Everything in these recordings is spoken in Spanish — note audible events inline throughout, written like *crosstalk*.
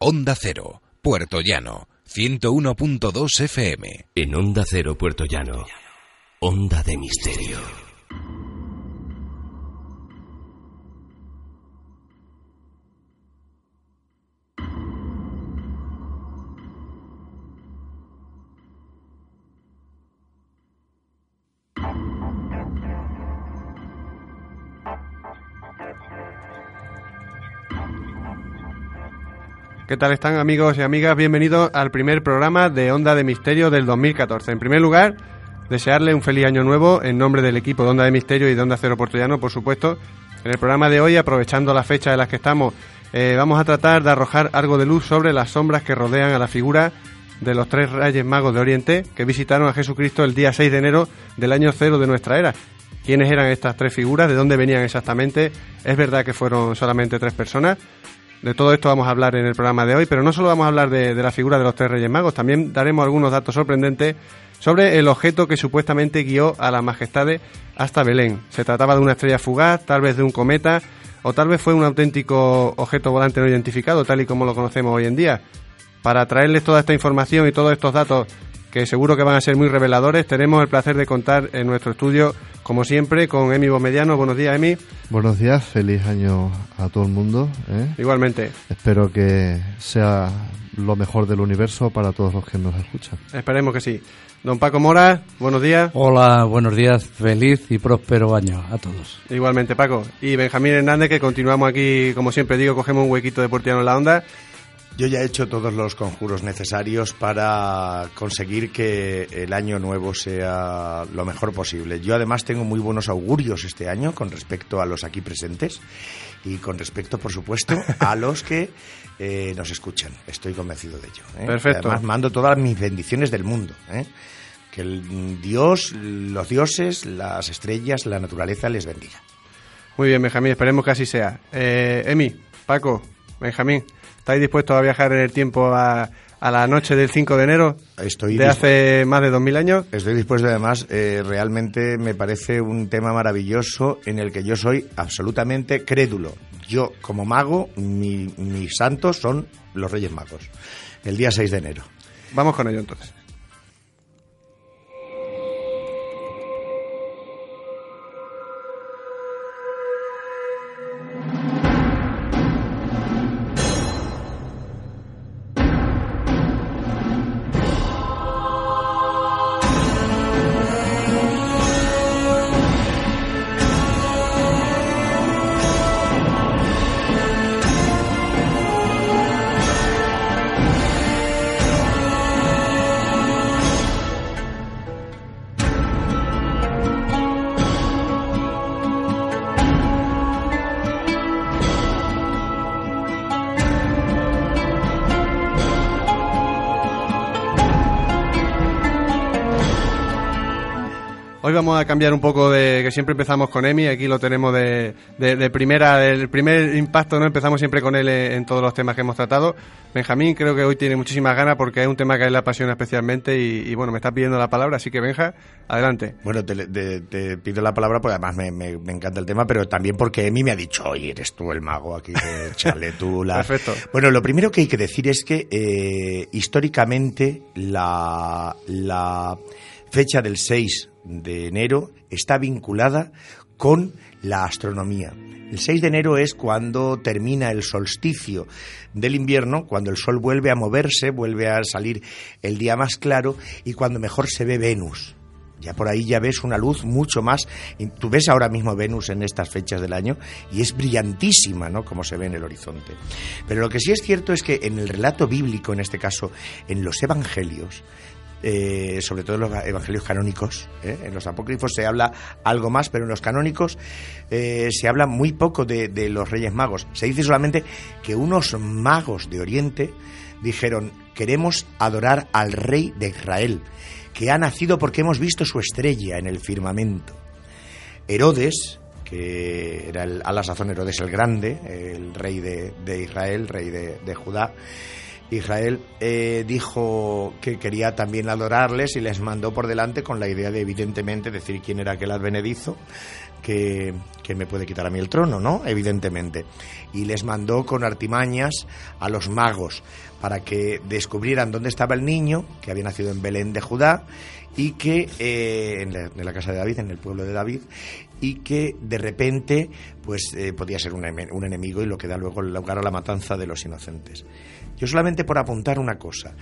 Onda Cero, Puerto Llano, 101.2 FM. En Onda Cero, Puerto Llano. Onda de Misterio. ¿Qué tal están amigos y amigas? Bienvenidos al primer programa de Onda de Misterio del 2014. En primer lugar, desearle un feliz año nuevo en nombre del equipo de Onda de Misterio y de Onda Cero Portullano, por supuesto. En el programa de hoy, aprovechando la fecha en la que estamos, eh, vamos a tratar de arrojar algo de luz sobre las sombras que rodean a la figura de los tres reyes magos de Oriente que visitaron a Jesucristo el día 6 de enero del año cero de nuestra era. ¿Quiénes eran estas tres figuras? ¿De dónde venían exactamente? ¿Es verdad que fueron solamente tres personas? De todo esto vamos a hablar en el programa de hoy, pero no solo vamos a hablar de, la figura de los tres Reyes Magos, también daremos algunos datos sorprendentes sobre el objeto que supuestamente guió a las majestades hasta Belén. Se trataba de una estrella fugaz, tal vez de un cometa, o tal vez fue un auténtico objeto volante no identificado, tal y como lo conocemos hoy en día. Para traerles toda esta información y todos estos datos que seguro que van a ser muy reveladores, tenemos el placer de contar en nuestro estudio, como siempre, con Emi Bomediano. Buenos días, Emi. Buenos días, feliz año a todo el mundo. ¿eh? Igualmente. Espero que sea lo mejor del universo para todos los que nos escuchan. Esperemos que sí. Don Paco Mora, buenos días. Hola, buenos días, feliz y próspero año a todos. Igualmente, Paco. Y Benjamín Hernández, que continuamos aquí, como siempre digo, cogemos un huequito de Portiano en la onda yo ya he hecho todos los conjuros necesarios para conseguir que el año nuevo sea lo mejor posible. Yo además tengo muy buenos augurios este año con respecto a los aquí presentes y con respecto, por supuesto, a *laughs* los que eh, nos escuchan. Estoy convencido de ello. ¿eh? Perfecto. Además mando todas mis bendiciones del mundo. ¿eh? Que el Dios, los dioses, las estrellas, la naturaleza les bendiga. Muy bien, Benjamín, esperemos que así sea. Emi, Paco, Benjamín. ¿Estáis dispuestos a viajar en el tiempo a, la noche del 5 de enero Estoy de hace más de 2.000 años? Estoy dispuesto, además, eh, realmente me parece un tema maravilloso en el que yo soy absolutamente crédulo. Yo, como mago, mis santos son los Reyes Magos, el día 6 de enero. Vamos con ello entonces. Cambiar un poco de que siempre empezamos con Emi, aquí lo tenemos de, de, primera, el primer impacto, ¿no? Empezamos siempre con él en, todos los temas que hemos tratado. Benjamín creo que hoy tiene muchísimas ganas porque es un tema que a él le apasiona especialmente y, bueno, me está pidiendo la palabra, así que Benja, adelante. Bueno, te, pido la palabra porque además me, encanta el tema, pero también porque Emi me ha dicho, oye, eres tú el mago aquí, *laughs* chale tú la... Perfecto. Bueno, lo primero que hay que decir es que eh, históricamente la, la fecha del 6 de enero está vinculada con la astronomía. El 6 de enero es cuando termina el solsticio del invierno, cuando el sol vuelve a moverse, vuelve a salir el día más claro y cuando mejor se ve Venus. Ya por ahí ya ves una luz mucho más. Tú ves ahora mismo Venus en estas fechas del año y es brillantísima, ¿no? Como se ve en el horizonte. Pero lo que sí es cierto es que en el relato bíblico, en este caso en los evangelios, eh, sobre todo en los evangelios canónicos. ¿eh? En los apócrifos se habla algo más, pero en los canónicos eh, se habla muy poco de, los reyes magos. Se dice solamente que unos magos de Oriente dijeron, queremos adorar al rey de Israel, que ha nacido porque hemos visto su estrella en el firmamento. Herodes, que era el, a la sazón Herodes el Grande, el rey de, de Israel, rey de, de Judá, Israel eh, dijo que quería también adorarles y les mandó por delante con la idea de evidentemente decir quién era aquel advenedizo que, que, me puede quitar a mí el trono, ¿no? Evidentemente. Y les mandó con artimañas a los magos para que descubrieran dónde estaba el niño, que había nacido en Belén de Judá, y que eh, en, la, casa de David, en el pueblo de David, y que de repente pues eh, podía ser un, un, enemigo y lo que da luego lugar a la matanza de los inocentes. Yo solamente por apuntar una cosa,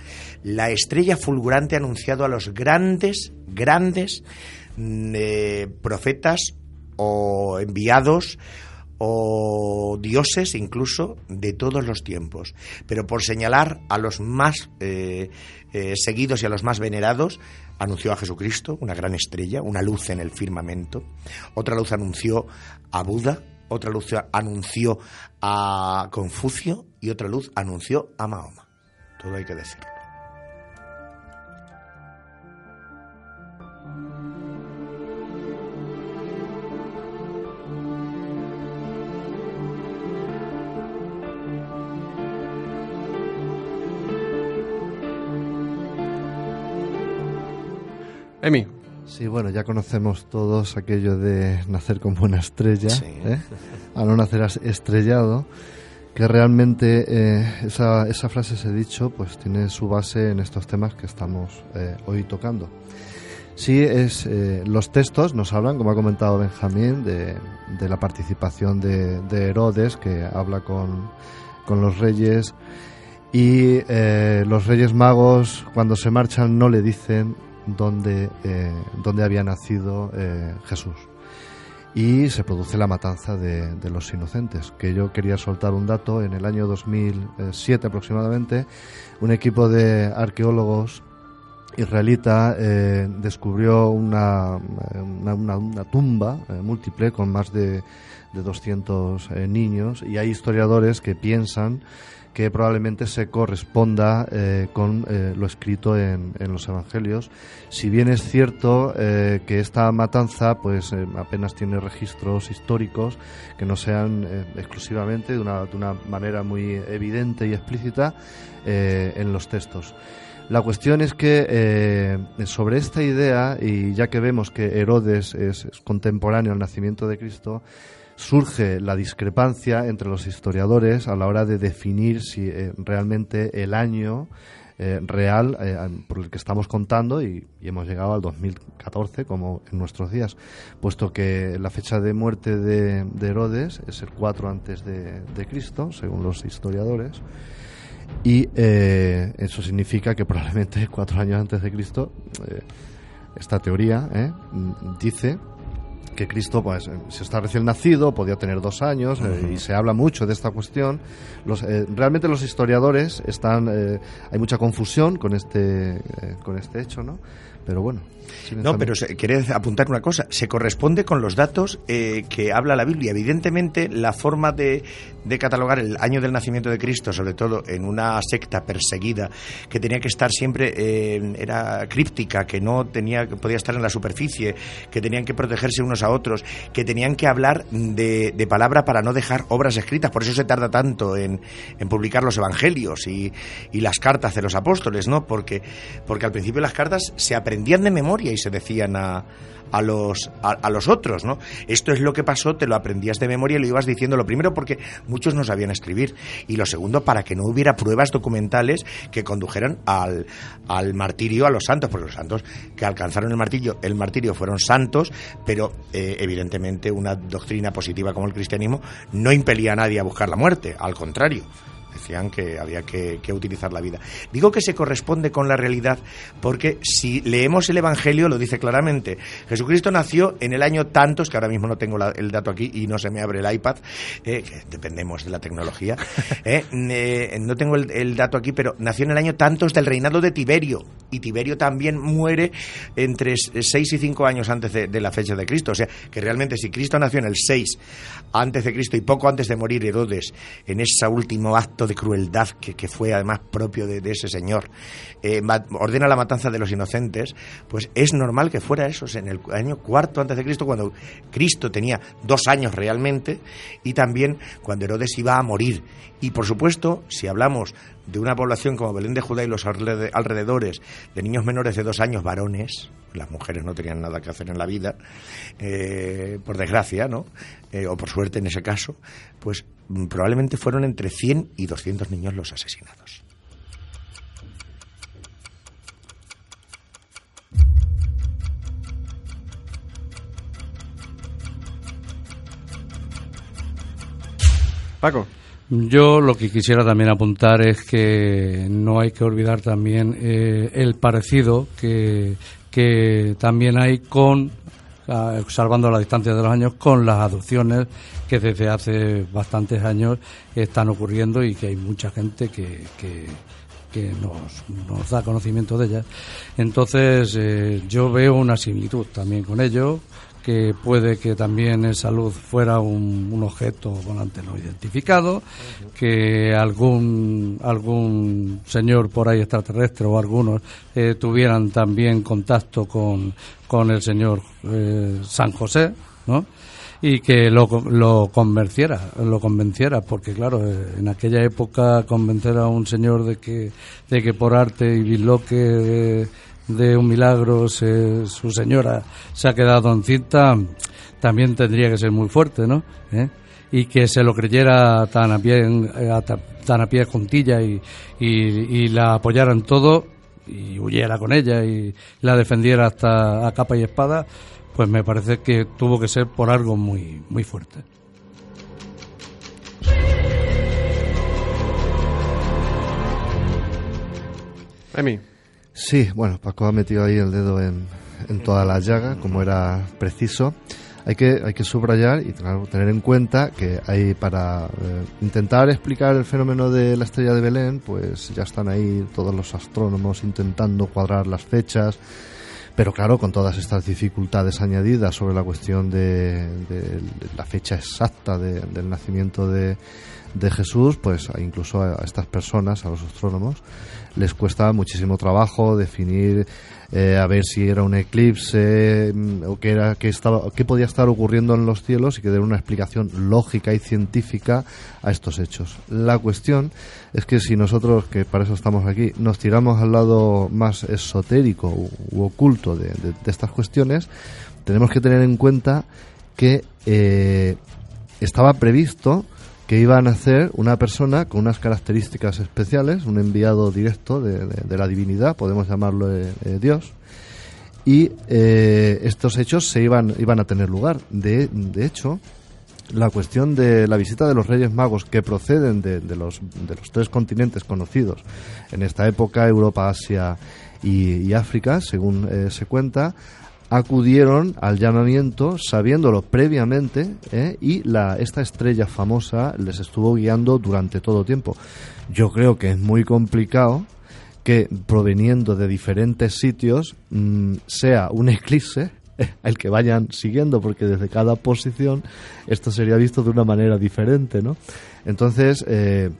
la estrella fulgurante ha anunciado a los grandes, grandes eh, profetas o enviados o dioses incluso de todos los tiempos. Pero por señalar a los más eh, eh, seguidos y a los más venerados, anunció a Jesucristo, una gran estrella, una luz en el firmamento. Otra luz anunció a Buda, otra luz anunció a Confucio y otra luz anunció a Mahoma. Todo hay que decirlo. Sí, bueno, ya conocemos todos aquello de nacer con buena estrella, sí. ¿eh? a no nacer estrellado, que realmente eh, esa, esa, frase, ese dicho, pues tiene su base en estos temas que estamos eh, hoy tocando. Sí, es, los textos nos hablan, como ha comentado Benjamín, de, de la participación de, de, Herodes, que habla con, con los reyes, y los reyes magos, cuando se marchan, no le dicen donde, eh, donde había nacido eh, Jesús. Y se produce la matanza de, los inocentes. Que yo quería soltar un dato. En el año 2007 aproximadamente, un equipo de arqueólogos israelita eh, descubrió una, una, una, tumba múltiple con más de, de 200 eh, niños y hay historiadores que piensan que probablemente se corresponda eh, con eh, lo escrito en, en, los evangelios. Si bien es cierto eh, que esta matanza pues apenas tiene registros históricos que no sean exclusivamente de una, de una, manera muy evidente y explícita en los textos. La cuestión es que sobre esta idea, y ya que vemos que Herodes es, es contemporáneo al nacimiento de Cristo, surge la discrepancia entre los historiadores a la hora de definir si eh, realmente el año eh, real eh, por el que estamos contando y, hemos llegado al 2014 como en nuestros días, puesto que la fecha de muerte de, de Herodes es el 4 antes de, de, Cristo, según los historiadores, y eso significa que probablemente *laughs* cuatro años antes de Cristo esta teoría dice que Cristo, pues, si está recién nacido, podía tener dos años, uh -huh. eh, y se habla mucho de esta cuestión. Los, eh, realmente los historiadores están, eh, hay mucha confusión con este, con este hecho, ¿no? Pero bueno. No, pero se, quería apuntar una cosa. Se corresponde con los datos eh, que habla la Biblia. Evidentemente, la forma de, de, catalogar el año del nacimiento de Cristo, sobre todo en una secta perseguida, que tenía que estar siempre, eh, era críptica, que no tenía, que podía estar en la superficie, que tenían que protegerse unos a otros, que tenían que hablar de, de palabra para no dejar obras escritas. Por eso se tarda tanto en, en publicar los evangelios y, y, las cartas de los apóstoles, ¿no? Porque, porque al principio las cartas se aprendían de memoria y se decían a, a los, a, los otros, ¿no? Esto es lo que pasó, te lo aprendías de memoria y lo ibas diciendo, lo primero porque muchos no sabían escribir y lo segundo para que no hubiera pruebas documentales que condujeran al, al martirio a los santos, porque los santos que alcanzaron el martirio, el martirio fueron santos, pero eh, evidentemente una doctrina positiva como el cristianismo no impelía a nadie a buscar la muerte, al contrario decían que había que, utilizar la vida. Digo que se corresponde con la realidad porque si leemos el Evangelio lo dice claramente. Jesucristo nació en el año tantos, que ahora mismo no tengo el dato aquí y no se me abre el iPad, eh, que dependemos de la tecnología, *laughs* eh, eh, no tengo el, dato aquí, pero nació en el año tantos del reinado de Tiberio y Tiberio también muere entre 6 y 5 años antes de, de la fecha de Cristo. O sea, que realmente si Cristo nació en el 6 antes de Cristo y poco antes de morir Herodes en ese último acto de crueldad que, fue además propio de, ese señor, eh, ordena la matanza de los inocentes, pues es normal que fuera eso, en el año cuarto antes de Cristo, cuando Cristo tenía dos años realmente, y también cuando Herodes iba a morir. Y por supuesto, si hablamos de una población como Belén de Judá y los alrededores, de niños menores de dos años varones, las mujeres no tenían nada que hacer en la vida, eh, por desgracia, ¿no? Eh, o por suerte en ese caso, pues mm, probablemente fueron entre 100 y 200 niños los asesinados. Paco. Yo lo que quisiera también apuntar es que no hay que olvidar también eh, el parecido que, que también hay con, salvando la distancia de los años, con las adopciones que desde hace bastantes años están ocurriendo y que hay mucha gente que, que, nos, da conocimiento de ellas. Entonces, eh, yo veo una similitud también con ello que puede que también en salud fuera un, objeto volante no identificado, que algún algún señor por ahí extraterrestre o algunos eh, tuvieran también contacto con, con el señor eh, San José, ¿no? y que lo, lo convenciera, lo convenciera, porque claro, eh, en aquella época convencer a un señor de que, de que por arte y bisloque de un milagro su señora se ha quedado encinta, también tendría que ser muy fuerte, ¿no? ¿Eh? Y que se lo creyera tan a pie, eh, tan a pie juntilla y, la apoyara en todo y huyera con ella y la defendiera hasta a capa y espada, pues me parece que tuvo que ser por algo muy, muy fuerte. Emi. Sí, bueno, Paco ha metido ahí el dedo en, toda la llaga, como era preciso. Hay que, hay que subrayar y tener en cuenta que hay para eh, intentar explicar el fenómeno de la estrella de Belén, pues ya están ahí todos los astrónomos intentando cuadrar las fechas, pero claro, con todas estas dificultades añadidas sobre la cuestión de, la fecha exacta del nacimiento de, de Jesús, pues incluso a estas personas, a los astrónomos, les cuesta muchísimo trabajo definir eh, a ver si era un eclipse mm, o qué era qué estaba qué podía estar ocurriendo en los cielos y que dar una explicación lógica y científica a estos hechos. La cuestión es que si nosotros que para eso estamos aquí nos tiramos al lado más esotérico u, oculto de, estas cuestiones, tenemos que tener en cuenta que eh, estaba previsto que iba a nacer una persona con unas características especiales, un enviado directo de, la divinidad, podemos llamarlo eh, eh, Dios, y eh, estos hechos se iban, iban a tener lugar. De, de, hecho, la cuestión de la visita de los Reyes Magos que proceden de, los, de los tres continentes conocidos en esta época, Europa, Asia y, África, según se cuenta, acudieron al llamamiento sabiéndolo previamente ¿eh? y la, esta estrella famosa les estuvo guiando durante todo tiempo. Yo creo que es muy complicado que proveniendo de diferentes sitios mm, sea un eclipse el que vayan siguiendo porque desde cada posición esto sería visto de una manera diferente, ¿no? Entonces, eh,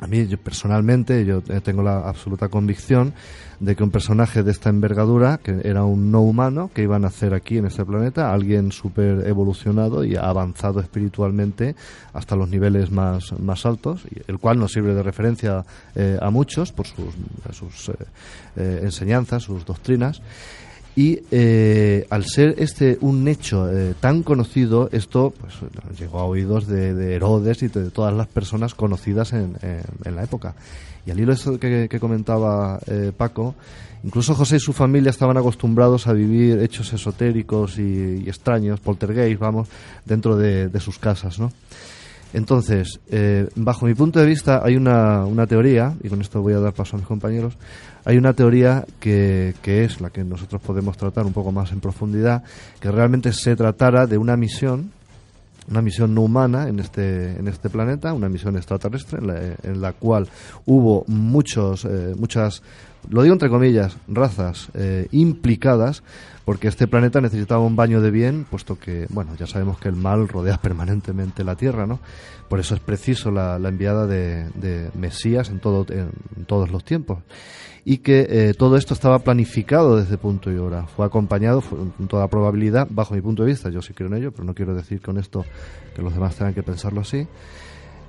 a mí yo, personalmente yo tengo la absoluta convicción de que un personaje de esta envergadura, que era un no humano, que iba a nacer aquí en este planeta, alguien súper evolucionado y avanzado espiritualmente hasta los niveles más, más altos, el cual nos sirve de referencia eh, a muchos por sus, sus eh, eh, enseñanzas, sus doctrinas. Y al ser este un hecho tan conocido, esto pues, llegó a oídos de, Herodes y de todas las personas conocidas en, la época. Y al hilo de que, que comentaba eh, Paco, incluso José y su familia estaban acostumbrados a vivir hechos esotéricos y, extraños, poltergeist, vamos, dentro de, sus casas, ¿no? Entonces, eh, bajo mi punto de vista, hay una, una, teoría, y con esto voy a dar paso a mis compañeros, hay una teoría que, que, es la que nosotros podemos tratar un poco más en profundidad, que realmente se tratara de una misión, una misión no humana en este, en este planeta, una misión extraterrestre, en la, en la cual hubo muchos, eh, muchas, lo digo entre comillas, razas eh, implicadas porque este planeta necesitaba un baño de bien, puesto que, bueno, ya sabemos que el mal rodea *laughs* permanentemente la Tierra, ¿no? Por eso es preciso la, enviada de, Mesías en, todo, en, todos los tiempos. Y que eh, todo esto estaba planificado desde punto y hora. Fue acompañado, fue, con toda probabilidad, bajo mi punto de vista, yo sí creo en ello, pero no quiero decir con esto que los demás tengan que pensarlo así.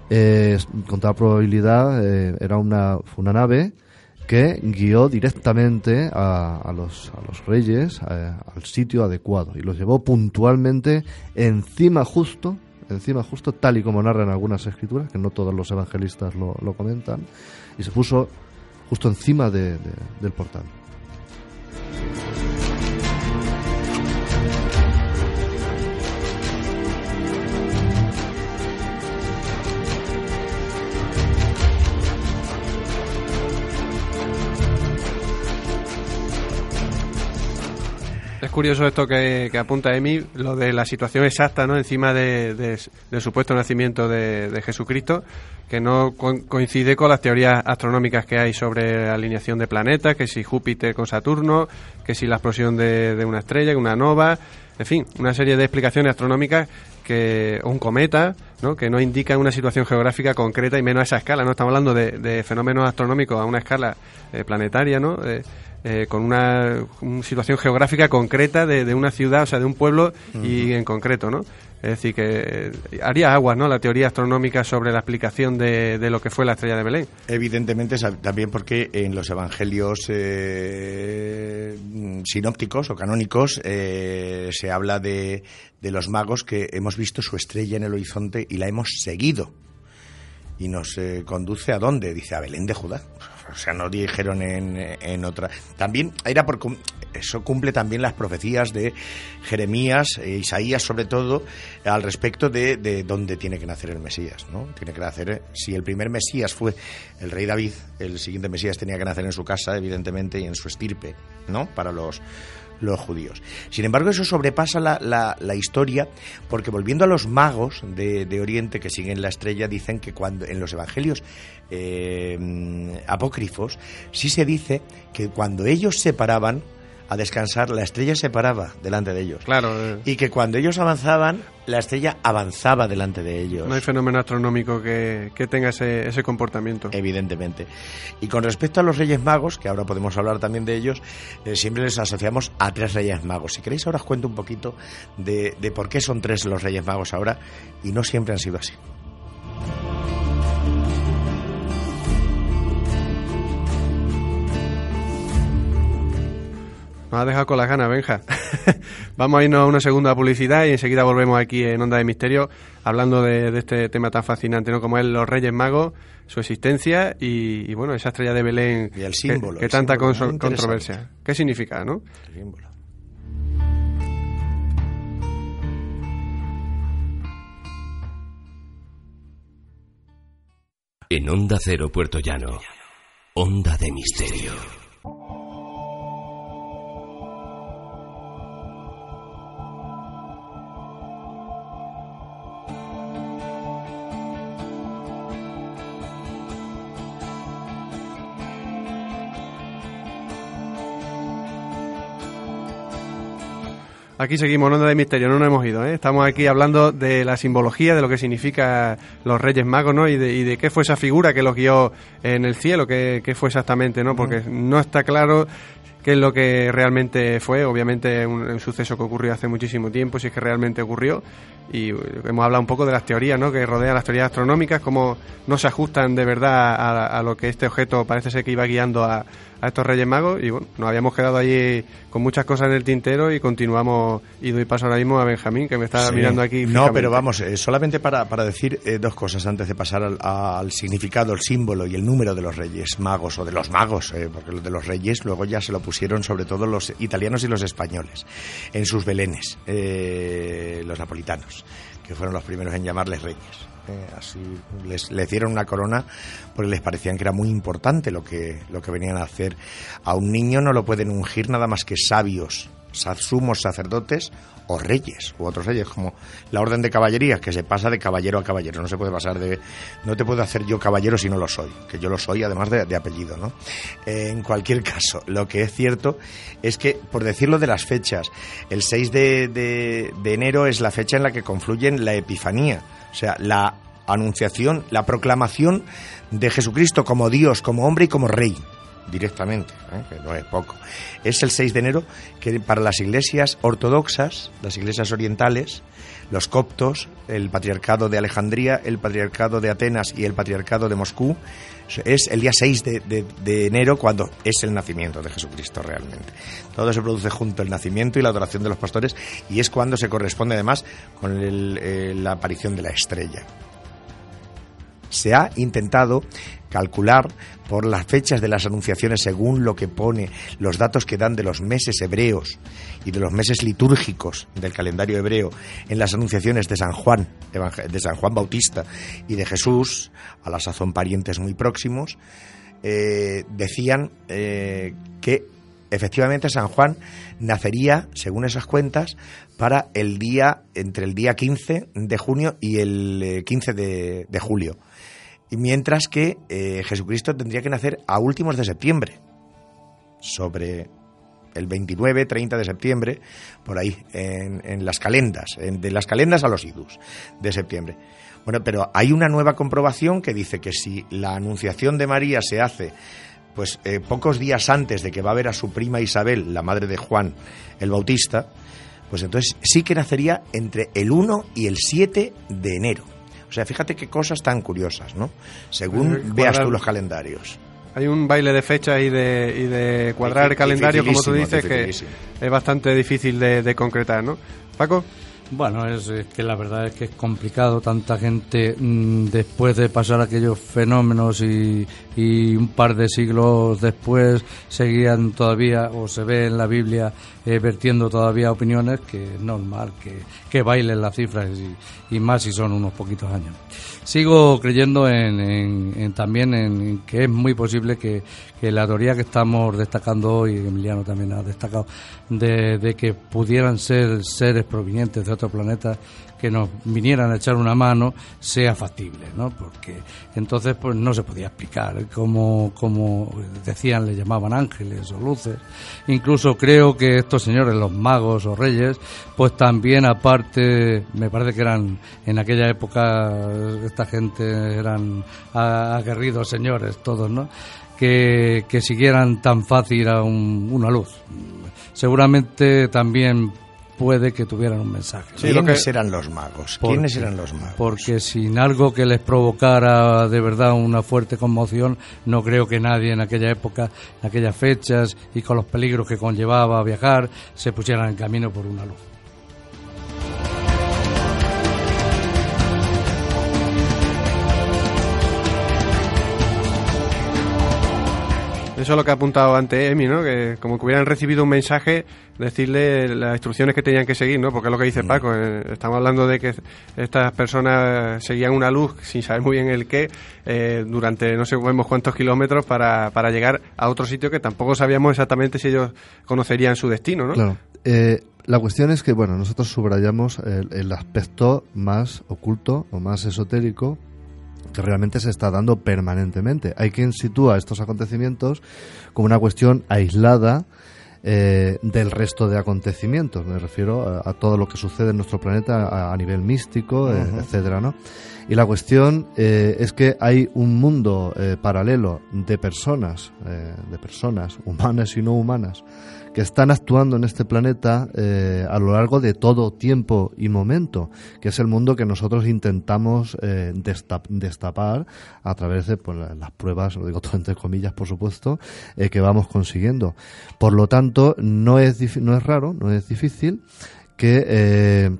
Eh, con toda probabilidad era una, fue una nave que guió directamente a, los, a los reyes al sitio adecuado y los llevó puntualmente encima justo, encima justo, tal y como narran algunas escrituras, que no todos los evangelistas lo, comentan, y se puso justo encima del portal. Curioso esto que, apunta Emi, lo de la situación exacta, ¿no? Encima de, del supuesto nacimiento de, Jesucristo, que no coincide con las teorías astronómicas que hay sobre alineación de planetas, que si Júpiter con Saturno, que si la explosión de, una estrella, una nova, en fin, una serie de explicaciones astronómicas que un cometa, ¿no? que no indican una situación geográfica concreta y menos a esa escala. No estamos hablando de, fenómenos astronómicos a una escala eh, planetaria, ¿no? Eh, eh, con una, situación geográfica concreta de, una ciudad, o sea, de un pueblo y en concreto, ¿no? Es decir, que haría agua, ¿no? La teoría astronómica sobre la explicación de, lo que fue la estrella de Belén. Evidentemente, también porque en los evangelios eh, sinópticos o canónicos eh, se habla de, de los magos que hemos visto su estrella en el horizonte y la hemos seguido. Y nos conduce a dónde? Dice a Belén de Judá o sea, no dijeron en, en otra. También era por eso cumple también las profecías de Jeremías e Isaías, sobre todo, al respecto de, de dónde tiene que nacer el Mesías, ¿no? Tiene que nacer, si el primer Mesías fue el rey David, el siguiente Mesías tenía que nacer en su casa, evidentemente, y en su estirpe, ¿no? Para los los judíos. Sin embargo, eso sobrepasa la, la, historia, porque volviendo a los magos de, de, Oriente que siguen la estrella, dicen que cuando en los evangelios eh, apócrifos sí se dice que cuando ellos se paraban, a descansar, la estrella se paraba delante de ellos. Claro. Eh. Y que cuando ellos avanzaban, la estrella avanzaba delante de ellos. No hay fenómeno astronómico que, tenga ese, ese, comportamiento. Evidentemente. Y con respecto a los Reyes Magos, que ahora podemos hablar también de ellos, eh, siempre les asociamos a tres Reyes Magos. Si queréis, ahora os cuento un poquito de, de por qué son tres los Reyes Magos ahora y no siempre han sido así. Nos ha dejado con las ganas, Benja. *laughs* Vamos a irnos a una segunda publicidad y enseguida volvemos aquí en Onda de Misterio hablando de, este tema tan fascinante, ¿no? Como es los Reyes Magos, su existencia y, bueno, esa estrella de Belén. Y el símbolo. Que, tanta controversia. ¿Qué significa, no? El símbolo. En Onda Cero Puerto Llano, Onda de Misterio. Aquí seguimos, no de misterio, no nos hemos ido. ¿eh? Estamos aquí hablando de la simbología, de lo que significa los Reyes Magos, ¿no? Y de, y de qué fue esa figura que los guió en el cielo, qué, qué fue exactamente, ¿no? Porque no está claro qué es lo que realmente fue. Obviamente un, un, suceso que ocurrió hace muchísimo tiempo, si es que realmente ocurrió. Y hemos hablado un poco de las teorías ¿no? que rodean las teorías astronómicas, cómo no se ajustan de verdad a, a lo que este objeto parece ser que iba guiando a, a estos Reyes Magos y bueno, nos habíamos quedado allí con muchas cosas en el tintero y continuamos y doy paso ahora mismo a Benjamín que me está mirando aquí. No, pero vamos, eh, solamente para, para decir eh, dos cosas antes de pasar al, significado, el símbolo y el número de los Reyes Magos o de los magos, eh, porque los de los Reyes luego ya se lo pusieron sobre todo los italianos y los españoles en sus belenes, los napolitanos, que fueron los primeros en llamarles reyes. Eh, así les, le dieron una corona porque les parecían que era muy importante lo que, lo que venían a hacer. A un niño no lo pueden ungir nada más que sabios, sumos sacerdotes o reyes u otros reyes como la orden de caballería que se pasa de caballero a caballero. No se puede pasar de no te puedo hacer yo caballero si no lo soy que yo lo soy además de, apellido no en cualquier *laughs* caso lo que es cierto es que por decirlo de las fechas el 6 de, de enero es la fecha en la que confluyen la epifanía o sea la anunciación la proclamación de Jesucristo como Dios como hombre y como rey directamente, ¿eh? que no es poco. Es el 6 de enero que para las iglesias ortodoxas, las iglesias orientales, los coptos, el patriarcado de Alejandría, el patriarcado de Atenas y el patriarcado de Moscú, es el día 6 de, enero cuando es el nacimiento de Jesucristo realmente. Todo se produce junto el nacimiento y la adoración de los pastores y es cuando se corresponde además con eh, la aparición de la estrella. Se ha intentado calcular por las fechas de las anunciaciones según lo que pone los datos que dan de los meses hebreos y de los meses litúrgicos del calendario hebreo en las anunciaciones de San Juan, de San Juan Bautista y de Jesús, a la sazón parientes muy próximos, eh, decían eh, que efectivamente San Juan nacería, según esas cuentas, para el día, entre el día 15 de junio y el 15 eh, de julio mientras que eh, Jesucristo tendría que nacer a últimos de septiembre, sobre el 29, 30 de septiembre, por ahí, en, las calendas, de las calendas a los idus de septiembre. Bueno, pero hay una nueva comprobación que dice que si la anunciación de María se hace pues eh, pocos días antes de que va a ver a su prima Isabel, la madre de Juan el Bautista, pues entonces sí que nacería entre el 1 y el 7 de enero. O sea, fíjate qué cosas tan curiosas, ¿no? Según veas tú los calendarios. Hay un baile de fechas y de, y de cuadrar el calendario, como tú dices, que es bastante difícil de, de concretar, ¿no? Paco. Bueno, es, que la verdad es que es complicado. Tanta gente mm, después de pasar aquellos fenómenos y, un par de siglos después seguían todavía, o se ve en la Biblia, eh, vertiendo todavía opiniones que es normal que, que bailen las cifras y, y más si son unos poquitos años. Sigo creyendo en, también en, que es muy posible que, la teoría que estamos destacando hoy, Emiliano también ha destacado, de, que pudieran ser seres provenientes de otro planeta que nos vinieran a echar una mano sea factible, ¿no? Porque entonces pues no se podía explicar como, como decían, le llamaban ángeles o luces. Incluso creo que estos señores, los magos o reyes, pues también aparte, me parece que eran en aquella época esta gente eran aguerridos señores todos, ¿no? Que, que siguieran tan fácil a una luz. Seguramente también puede que tuvieran un mensaje. ¿Quiénes eran los magos? ¿Quiénes eran los magos? Porque sin algo que les provocara de verdad una fuerte conmoción, no creo que nadie en aquella época, en aquellas fechas y con los peligros que conllevaba viajar, se pusieran en camino por una luz. Eso es lo que ha apuntado antes Emi, ¿no? Que como que hubieran recibido un mensaje, decirle las instrucciones que tenían que seguir, ¿no? Porque es lo que dice mm. Paco. Eh, estamos hablando de que estas personas seguían una luz sin saber muy bien el qué eh, durante no sé cuántos kilómetros para, para llegar a otro sitio que tampoco sabíamos exactamente si ellos conocerían su destino, ¿no? Claro. Eh, la cuestión es que, bueno, nosotros subrayamos el aspecto más oculto o más esotérico que realmente se está dando permanentemente. Hay quien sitúa estos acontecimientos como una cuestión aislada eh, del resto de acontecimientos. Me refiero a, todo lo que sucede en nuestro planeta a, nivel místico, eh, etcétera, ¿no? Y la cuestión eh, es que hay un mundo paralelo de personas, de personas humanas y no humanas, que están actuando en este planeta eh, a lo largo de todo tiempo y momento, que es el mundo que nosotros intentamos eh, destapar a través de pues, las pruebas, lo digo todo entre comillas, por supuesto, eh, que vamos consiguiendo. Por lo tanto, no es, no es raro, no es difícil que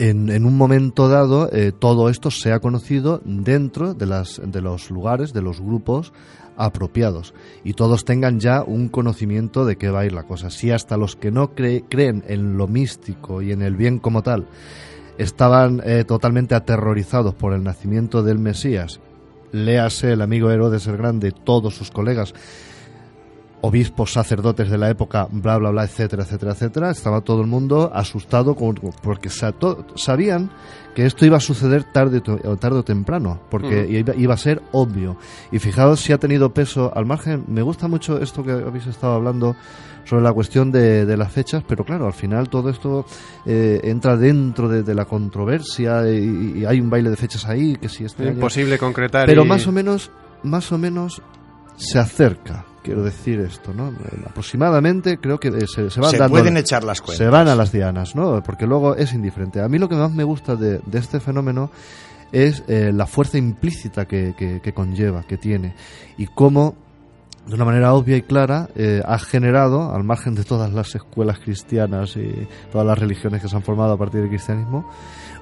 en, un momento dado eh, todo esto sea conocido dentro de, las, de los lugares, de los grupos apropiados y todos tengan ya un conocimiento de qué va a ir la cosa. Si hasta los que no creen en lo místico y en el bien como tal estaban eh, totalmente aterrorizados por el nacimiento del Mesías, léase el amigo Herodes el Grande, todos sus colegas, obispos, sacerdotes de la época, bla, bla, bla, etcétera, etcétera, etcétera, estaba todo el mundo asustado porque sabían que esto iba a suceder tarde o, tarde o temprano, porque iba, a ser obvio. Y fijaos si ha tenido peso al margen. Me gusta mucho esto que habéis estado hablando sobre la cuestión de, las fechas, pero claro, al final todo esto eh, entra dentro de, la controversia y, hay un baile de fechas ahí que si es imposible concretar. Pero más o menos, más o menos se acerca quiero decir esto, ¿no? Aproximadamente creo que se, se van se pueden echar las cuentas. Se van a las dianas, ¿no? Porque luego es indiferente. A mí lo que más me gusta de, este fenómeno es eh, la fuerza implícita que, que, conlleva, que tiene, y cómo, de una manera obvia y clara, eh, ha generado, al margen de todas las escuelas cristianas y todas las religiones que se han formado a partir del cristianismo,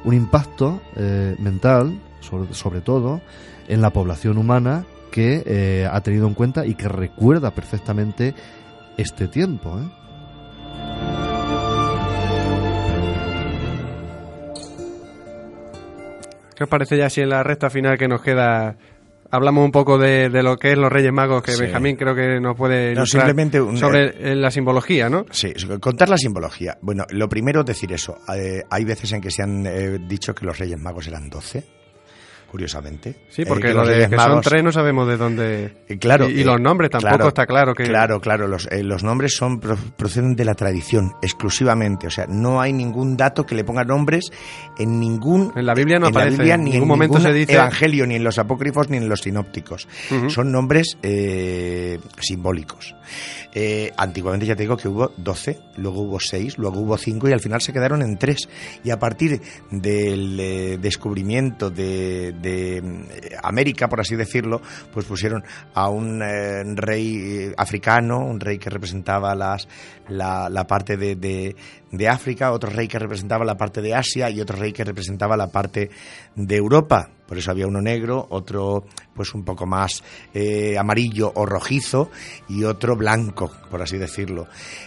un impacto eh, mental, sobre, sobre todo, en la población humana que eh, ha tenido en cuenta y que recuerda perfectamente este tiempo. ¿eh? ¿Qué os parece ya si en la recta final que nos queda hablamos un poco de, lo que es los Reyes Magos, que Benjamín creo que nos puede no, simplemente sobre eh, la simbología, ¿no? Sí, contar la simbología. Bueno, lo primero decir eso. hay veces en que se han dicho que los Reyes Magos eran doce curiosamente. Sí, porque lo de que son tres no sabemos de dónde. Eh, claro, y, los nombres tampoco está claro que. Claro, claro, los, eh, los nombres son proceden de la tradición exclusivamente, o sea, no hay ningún dato que le ponga nombres en ningún. En la Biblia no aparece. ni en ningún momento se dice. Evangelio, ni en los apócrifos, ni en los sinópticos. Son nombres eh, simbólicos. Eh, antiguamente ya te digo que hubo 12, luego hubo 6, luego hubo 5 y al final se quedaron en 3. Y a partir del eh, descubrimiento de, eh, América, por así decirlo, pues pusieron a un rey africano, un rey que representaba las, la, parte de, de África, otro rey que representaba la parte de Asia y otro rey que representaba la parte de Europa. Por eso había uno negro, otro pues un poco más eh, amarillo o rojizo y otro blanco, por así decirlo.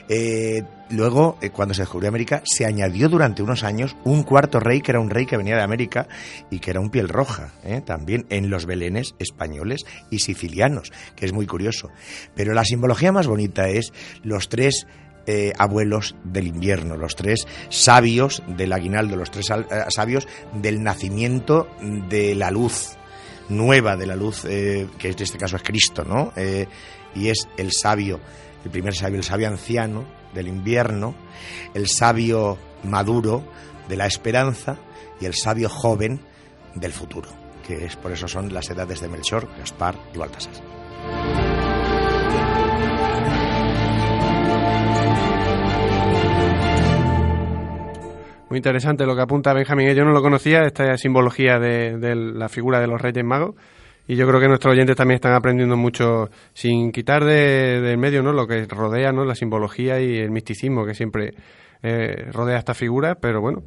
Eh, luego, eh, cuando se descubrió América, se añadió durante unos años un cuarto rey que era un rey que venía de América y que era un piel roja, también en los belenes españoles y sicilianos, que es muy curioso. Pero la simbología más bonita es los tres eh, abuelos del invierno, los tres sabios del aguinaldo, los tres eh, sabios del nacimiento de la luz nueva, de la luz, eh, que en este caso es Cristo, ¿no? y es el sabio, el primer sabio, el sabio anciano del invierno, el sabio maduro de la esperanza y el sabio joven del futuro, que es por eso son las edades de Melchor, Gaspar y Baltasar. Muy interesante lo que apunta Benjamín. Yo no lo conocía, esta simbología de, la figura de los Reyes Magos. Y yo creo que nuestros oyentes también están aprendiendo mucho, sin quitar de, del medio ¿no? lo que rodea ¿no? la simbología y el misticismo que siempre eh, rodea esta figura. Pero bueno,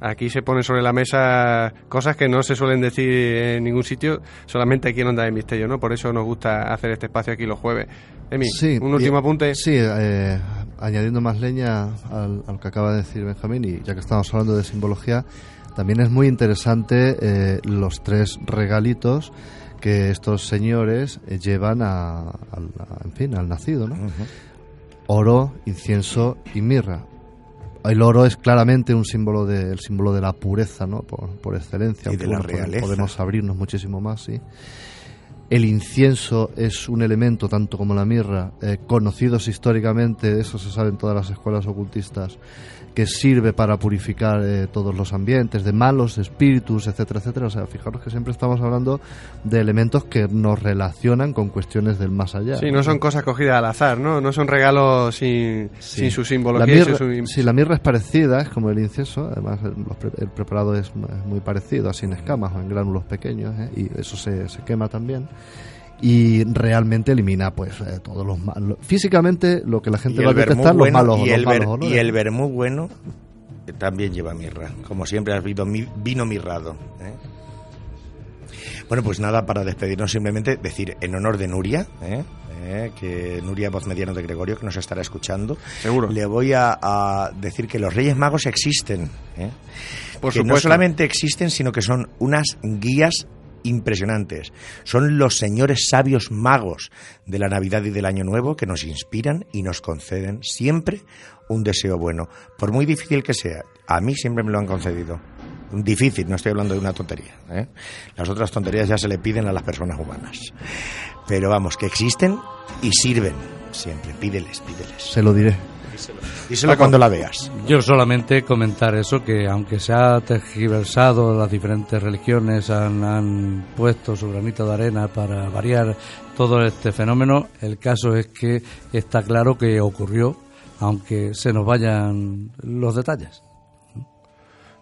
aquí se ponen sobre la mesa cosas que no se suelen decir en ningún sitio, solamente aquí en Onda de Misterio. ¿no? Por eso nos gusta hacer este espacio aquí los jueves. Emi, un último apunte. Sí, eh, añadiendo más leña al, a lo que acaba de decir Benjamín, y ya que estamos hablando de simbología, también es muy interesante eh, los tres regalitos que estos señores eh, llevan a, en fin, al nacido, ¿no? Oro, incienso y mirra. El oro es claramente un símbolo de, el símbolo de la pureza, ¿no? Por, excelencia. Y de la realeza. Podemos abrirnos muchísimo más, sí. El incienso es un elemento, tanto como la mirra, eh, conocidos históricamente, eso se sabe en todas las escuelas ocultistas, que sirve para purificar eh, todos los ambientes de malos espíritus, etcétera, etcétera. O sea, fijaros que siempre estamos hablando de elementos que nos relacionan con cuestiones del más allá. Sí, no son cosas cogidas al azar, ¿no? No son regalos sin, sin su simbología. La mirra, Sí, la mirra es parecida, es como el incienso, además el, preparado es muy parecido, sin escamas o en gránulos pequeños, ¿eh? y eso se, se quema también y realmente elimina pues eh, todos los malos. Físicamente lo que la gente va a detectar los malos, y el, y el vermú bueno también lleva mirra. Como siempre has visto vino mirrado. ¿eh? Bueno, pues nada, para despedirnos simplemente decir en honor de Nuria, ¿eh? ¿eh? que Nuria Voz Mediano de Gregorio, que nos estará escuchando, Seguro. le voy a, decir que los Reyes Magos existen. ¿eh? Por que supuesto. no solamente existen, sino que son unas guías impresionantes. Son los señores sabios magos de la Navidad y del Año Nuevo que nos inspiran y nos conceden siempre un deseo bueno, por muy difícil que sea. A mí siempre me lo han concedido. Difícil, no estoy hablando de una tontería. ¿eh? Las otras tonterías ya se le piden a las personas humanas. Pero vamos, que existen y sirven siempre. Pídeles, pídeles. Se lo diré. Díselo cuando la veas. Yo solamente comentar eso, que aunque se ha tergiversado, las diferentes religiones han, han puesto su granito de arena para variar todo este fenómeno, el caso es que está claro que ocurrió, aunque se nos vayan los detalles.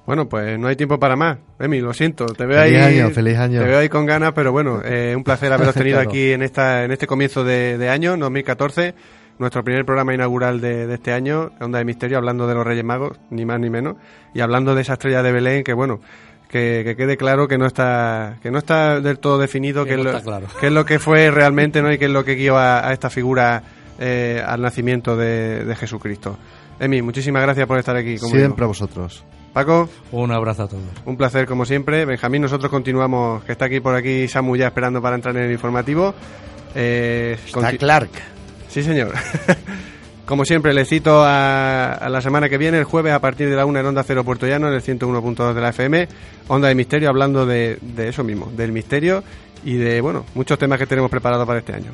Bueno, pues no hay tiempo para más. Emi, lo siento, te veo Feliz ahí. año, feliz año. Te veo ahí con ganas, pero bueno, eh, un placer *laughs* haberos tenido Claro. aquí en esta en este comienzo de, de año, 2014, nuestro primer programa inaugural de, de este año, Onda de Misterio, hablando de los Reyes Magos, ni más ni menos, y hablando de esa estrella de Belén, que bueno, que, que quede claro que no está que no está del todo definido Que qué no es, lo, está claro. qué es lo que fue realmente, no y qué es lo que guió a, a esta figura eh, al nacimiento de, de Jesucristo. Emi, muchísimas gracias por estar aquí. como Siempre digo. a vosotros. Paco. Un abrazo a todos. Un placer como siempre. Benjamín, nosotros continuamos, que está aquí por aquí Samu ya esperando para entrar en el informativo. Eh, Está Clark. Sí, señor. *laughs* como siempre, le cito a, la semana que viene, el jueves, a partir de la 1 en Onda Cero Puerto Llano, en el 101.2 de la FM, Onda de Misterio, hablando de, de eso mismo, del misterio y de, bueno, muchos temas que tenemos preparados para este año.